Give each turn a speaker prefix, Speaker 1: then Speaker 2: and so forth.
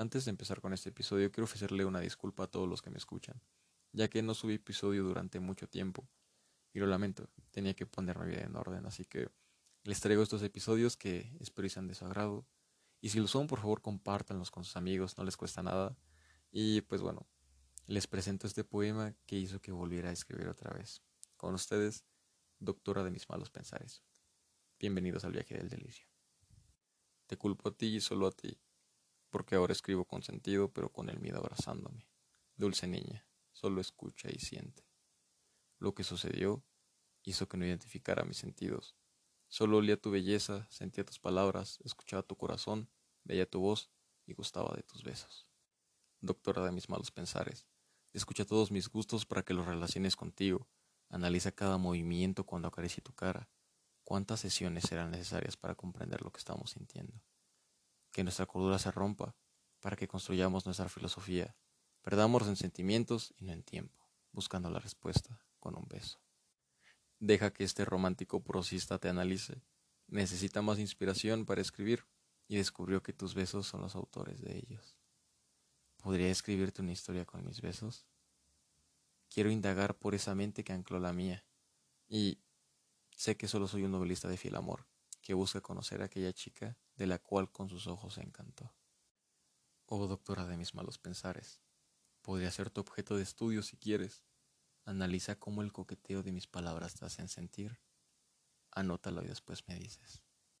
Speaker 1: Antes de empezar con este episodio, quiero ofrecerle una disculpa a todos los que me escuchan, ya que no subí episodio durante mucho tiempo. Y lo lamento, tenía que poner mi vida en orden, así que les traigo estos episodios que espero sean de su agrado. Y si lo son, por favor, compártanlos con sus amigos, no les cuesta nada. Y pues bueno, les presento este poema que hizo que volviera a escribir otra vez. Con ustedes, doctora de mis malos pensares. Bienvenidos al viaje del delicio. Te culpo a ti y solo a ti porque ahora escribo con sentido, pero con el miedo abrazándome. Dulce niña, solo escucha y siente. Lo que sucedió hizo que no identificara mis sentidos. Solo olía tu belleza, sentía tus palabras, escuchaba tu corazón, veía tu voz y gustaba de tus besos. Doctora de mis malos pensares, escucha todos mis gustos para que los relaciones contigo. Analiza cada movimiento cuando acaricie tu cara. ¿Cuántas sesiones serán necesarias para comprender lo que estamos sintiendo? Que nuestra cordura se rompa, para que construyamos nuestra filosofía. Perdamos en sentimientos y no en tiempo, buscando la respuesta con un beso. Deja que este romántico prosista te analice. Necesita más inspiración para escribir y descubrió que tus besos son los autores de ellos. ¿Podría escribirte una historia con mis besos? Quiero indagar por esa mente que ancló la mía y sé que solo soy un novelista de fiel amor que busca conocer a aquella chica de la cual con sus ojos se encantó. Oh doctora de mis malos pensares, podría ser tu objeto de estudio si quieres. Analiza cómo el coqueteo de mis palabras te hacen sentir. Anótalo y después me dices.